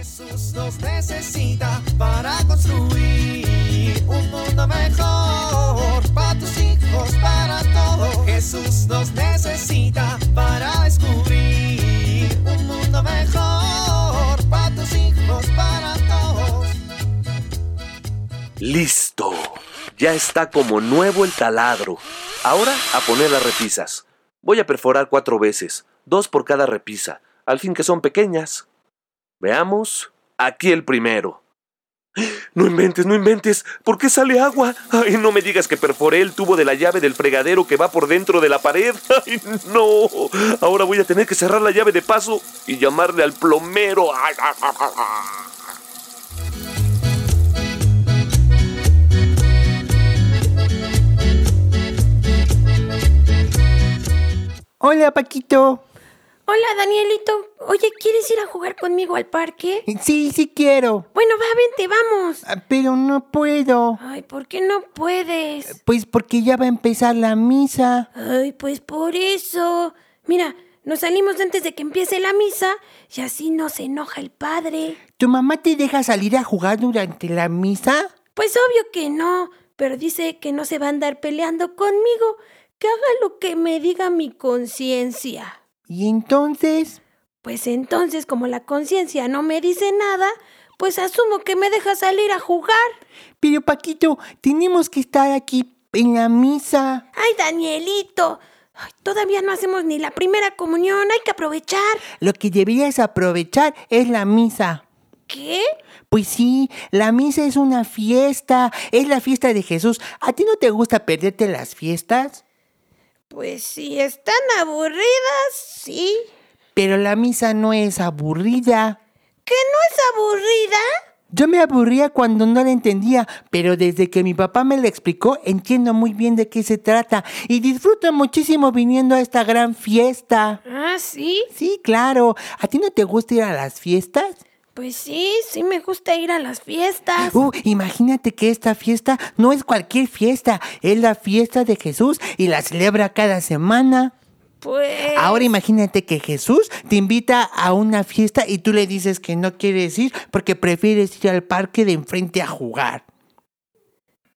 Jesús nos necesita para construir un mundo mejor para tus hijos, para todos. Jesús nos necesita para descubrir un mundo mejor para tus hijos, para todos. Listo. Ya está como nuevo el taladro. Ahora a poner las repisas. Voy a perforar cuatro veces, dos por cada repisa, al fin que son pequeñas. Veamos. Aquí el primero. No inventes, no inventes. ¿Por qué sale agua? Ay, no me digas que perforé el tubo de la llave del fregadero que va por dentro de la pared. Ay, no. Ahora voy a tener que cerrar la llave de paso y llamarle al plomero. Ay, ah, ah, ah. Hola, Paquito. Hola, Danielito. Oye, ¿quieres ir a jugar conmigo al parque? Sí, sí quiero. Bueno, va, vente, vamos. Ah, Pero no puedo. Ay, ¿por qué no puedes? Pues porque ya va a empezar la misa. Ay, pues por eso. Mira, nos salimos antes de que empiece la misa y así no se enoja el padre. ¿Tu mamá te deja salir a jugar durante la misa? Pues obvio que no, pero dice que no se va a andar peleando conmigo, que haga lo que me diga mi conciencia. ¿Y entonces? Pues entonces, como la conciencia no me dice nada, pues asumo que me deja salir a jugar. Pero Paquito, tenemos que estar aquí en la misa. Ay, Danielito. Ay, todavía no hacemos ni la primera comunión, hay que aprovechar. Lo que deberías aprovechar es la misa. ¿Qué? Pues sí, la misa es una fiesta, es la fiesta de Jesús. ¿A ti no te gusta perderte las fiestas? Pues si están aburridas, sí. Pero la misa no es aburrida. ¿Que no es aburrida? Yo me aburría cuando no la entendía, pero desde que mi papá me la explicó entiendo muy bien de qué se trata y disfruto muchísimo viniendo a esta gran fiesta. Ah, sí. Sí, claro. ¿A ti no te gusta ir a las fiestas? Pues sí, sí me gusta ir a las fiestas. Uh, imagínate que esta fiesta no es cualquier fiesta, es la fiesta de Jesús y la celebra cada semana. Pues. Ahora imagínate que Jesús te invita a una fiesta y tú le dices que no quieres ir porque prefieres ir al parque de enfrente a jugar.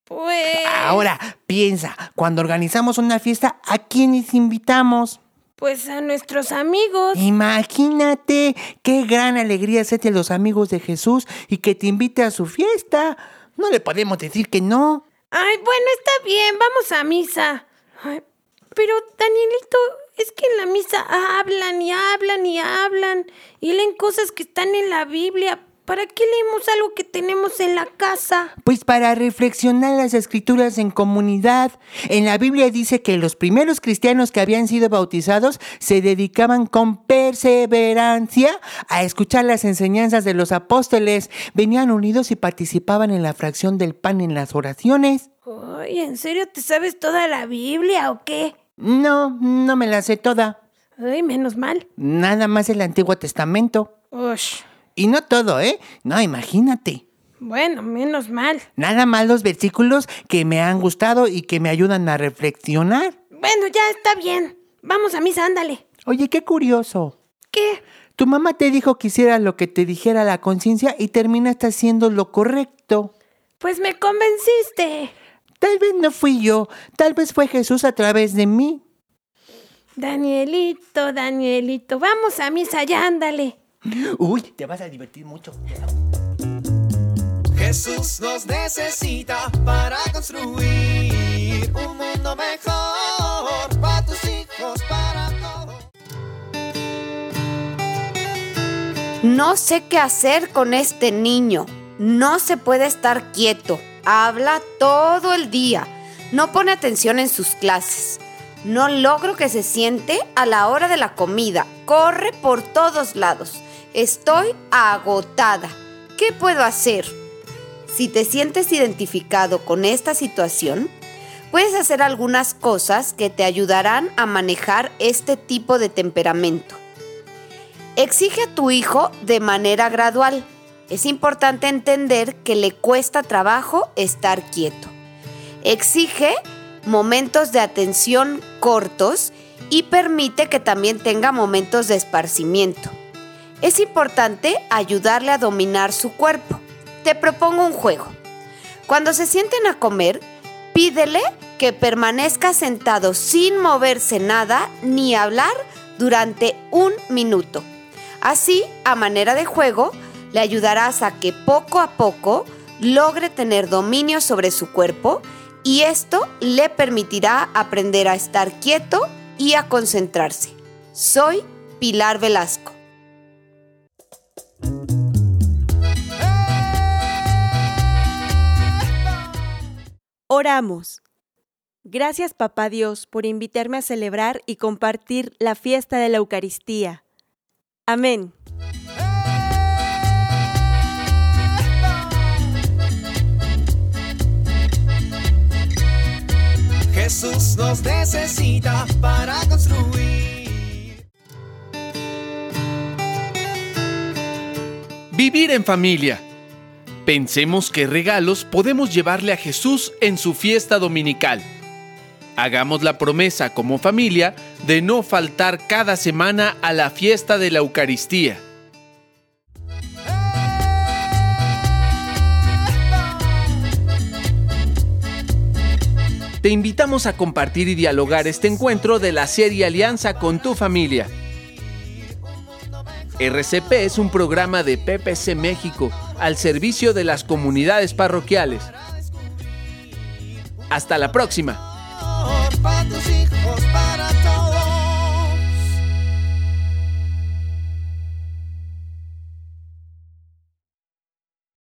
Pues. Ahora piensa, cuando organizamos una fiesta, ¿a quiénes invitamos? Pues a nuestros amigos. Imagínate qué gran alegría sete a los amigos de Jesús y que te invite a su fiesta. No le podemos decir que no. Ay, bueno, está bien, vamos a misa. Ay, pero, Danielito, es que en la misa hablan y hablan y hablan y leen cosas que están en la Biblia. ¿Para qué leemos algo que tenemos en la casa? Pues para reflexionar las escrituras en comunidad. En la Biblia dice que los primeros cristianos que habían sido bautizados se dedicaban con perseverancia a escuchar las enseñanzas de los apóstoles. Venían unidos y participaban en la fracción del pan en las oraciones. Ay, ¿en serio te sabes toda la Biblia o qué? No, no me la sé toda. Ay, menos mal. Nada más el Antiguo Testamento. Ush. Y no todo, ¿eh? No, imagínate. Bueno, menos mal. Nada más los versículos que me han gustado y que me ayudan a reflexionar. Bueno, ya está bien. Vamos a misa, ándale. Oye, qué curioso. ¿Qué? Tu mamá te dijo que hicieras lo que te dijera la conciencia y terminaste haciendo lo correcto. Pues me convenciste. Tal vez no fui yo, tal vez fue Jesús a través de mí. Danielito, Danielito, vamos a misa, ya ándale. Uy, te vas a divertir mucho. Jesús nos necesita para construir un mundo mejor para tus hijos, para todos. No sé qué hacer con este niño. No se puede estar quieto. Habla todo el día. No pone atención en sus clases. No logro que se siente a la hora de la comida. Corre por todos lados. Estoy agotada. ¿Qué puedo hacer? Si te sientes identificado con esta situación, puedes hacer algunas cosas que te ayudarán a manejar este tipo de temperamento. Exige a tu hijo de manera gradual. Es importante entender que le cuesta trabajo estar quieto. Exige momentos de atención cortos y permite que también tenga momentos de esparcimiento. Es importante ayudarle a dominar su cuerpo. Te propongo un juego. Cuando se sienten a comer, pídele que permanezca sentado sin moverse nada ni hablar durante un minuto. Así, a manera de juego, le ayudarás a que poco a poco logre tener dominio sobre su cuerpo y esto le permitirá aprender a estar quieto y a concentrarse. Soy Pilar Velasco. Oramos. Gracias Papá Dios por invitarme a celebrar y compartir la fiesta de la Eucaristía. Amén. Jesús nos necesita para construir. Vivir en familia. Pensemos qué regalos podemos llevarle a Jesús en su fiesta dominical. Hagamos la promesa como familia de no faltar cada semana a la fiesta de la Eucaristía. Te invitamos a compartir y dialogar este encuentro de la serie Alianza con tu familia. RCP es un programa de PPC México al servicio de las comunidades parroquiales. Hasta la próxima.